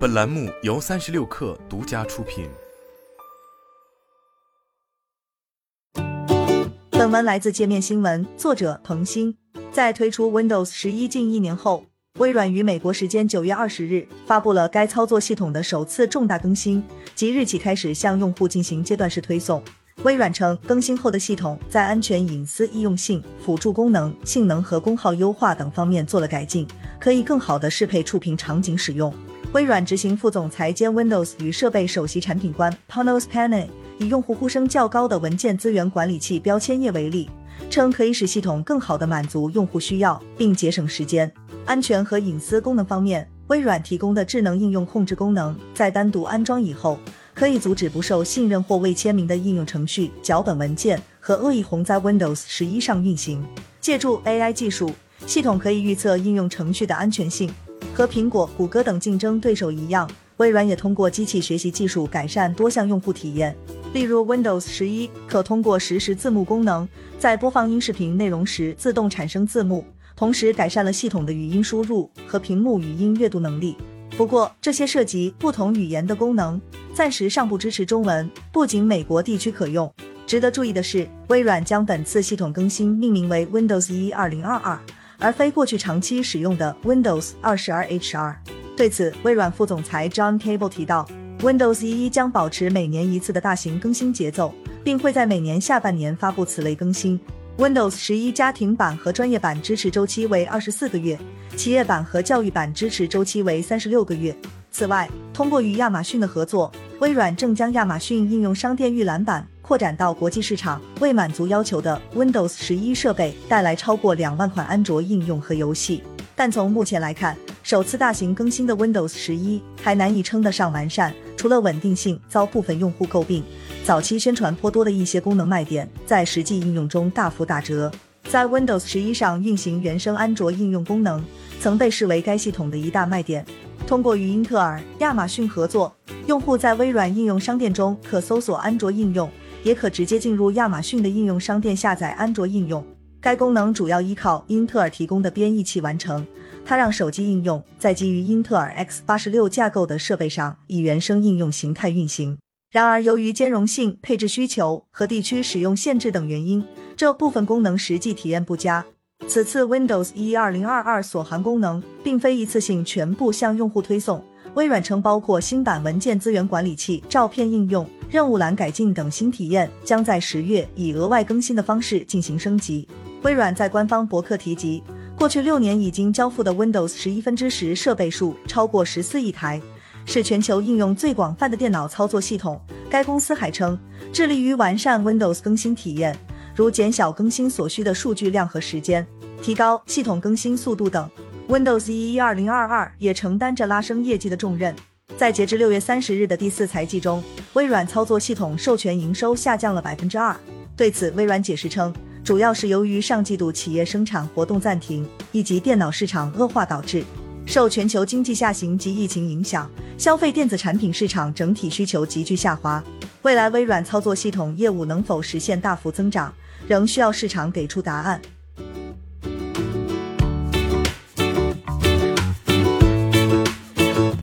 本栏目由三十六氪独家出品。本文来自界面新闻，作者彭鑫。在推出 Windows 十一近一年后，微软于美国时间九月二十日发布了该操作系统的首次重大更新，即日起开始向用户进行阶段式推送。微软称，更新后的系统在安全、隐私、易用性、辅助功能、性能和功耗优化等方面做了改进，可以更好的适配触屏场景使用。微软执行副总裁兼 Windows 与设备首席产品官 Panos Panay 以用户呼声较高的文件资源管理器标签页为例，称可以使系统更好地满足用户需要，并节省时间。安全和隐私功能方面，微软提供的智能应用控制功能，在单独安装以后，可以阻止不受信任或未签名的应用程序、脚本文件和恶意红在 Windows 十一上运行。借助 AI 技术，系统可以预测应用程序的安全性。和苹果、谷歌等竞争对手一样，微软也通过机器学习技术改善多项用户体验。例如，Windows 十一可通过实时字幕功能，在播放音视频内容时自动产生字幕，同时改善了系统的语音输入和屏幕语音阅读能力。不过，这些涉及不同语言的功能，暂时尚不支持中文，不仅美国地区可用。值得注意的是，微软将本次系统更新命名为 Windows 一二零二二。而非过去长期使用的 Windows 二十二 HR。对此，微软副总裁 John Cable 提到，Windows 一将保持每年一次的大型更新节奏，并会在每年下半年发布此类更新。Windows 十一家庭版和专业版支持周期为二十四个月，企业版和教育版支持周期为三十六个月。此外，通过与亚马逊的合作，微软正将亚马逊应用商店预览版。扩展到国际市场，为满足要求的 Windows 十一设备带来超过两万款安卓应用和游戏。但从目前来看，首次大型更新的 Windows 十一还难以称得上完善。除了稳定性遭部分用户诟病，早期宣传颇多的一些功能卖点在实际应用中大幅打折。在 Windows 十一上运行原生安卓应用功能，曾被视为该系统的一大卖点。通过与英特尔、亚马逊合作，用户在微软应用商店中可搜索安卓应用。也可直接进入亚马逊的应用商店下载安卓应用。该功能主要依靠英特尔提供的编译器完成，它让手机应用在基于英特尔 X 八十六架构的设备上以原生应用形态运行。然而，由于兼容性、配置需求和地区使用限制等原因，这部分功能实际体验不佳。此次 Windows 一二零二二所含功能并非一次性全部向用户推送。微软称，包括新版文件资源管理器、照片应用、任务栏改进等新体验，将在十月以额外更新的方式进行升级。微软在官方博客提及，过去六年已经交付的 Windows 十一分之十设备数超过十四亿台，是全球应用最广泛的电脑操作系统。该公司还称，致力于完善 Windows 更新体验，如减小更新所需的数据量和时间，提高系统更新速度等。Windows 一一二零二二也承担着拉升业绩的重任。在截至六月三十日的第四财季中，微软操作系统授权营收下降了百分之二。对此，微软解释称，主要是由于上季度企业生产活动暂停以及电脑市场恶化导致。受全球经济下行及疫情影响，消费电子产品市场整体需求急剧下滑。未来微软操作系统业务能否实现大幅增长，仍需要市场给出答案。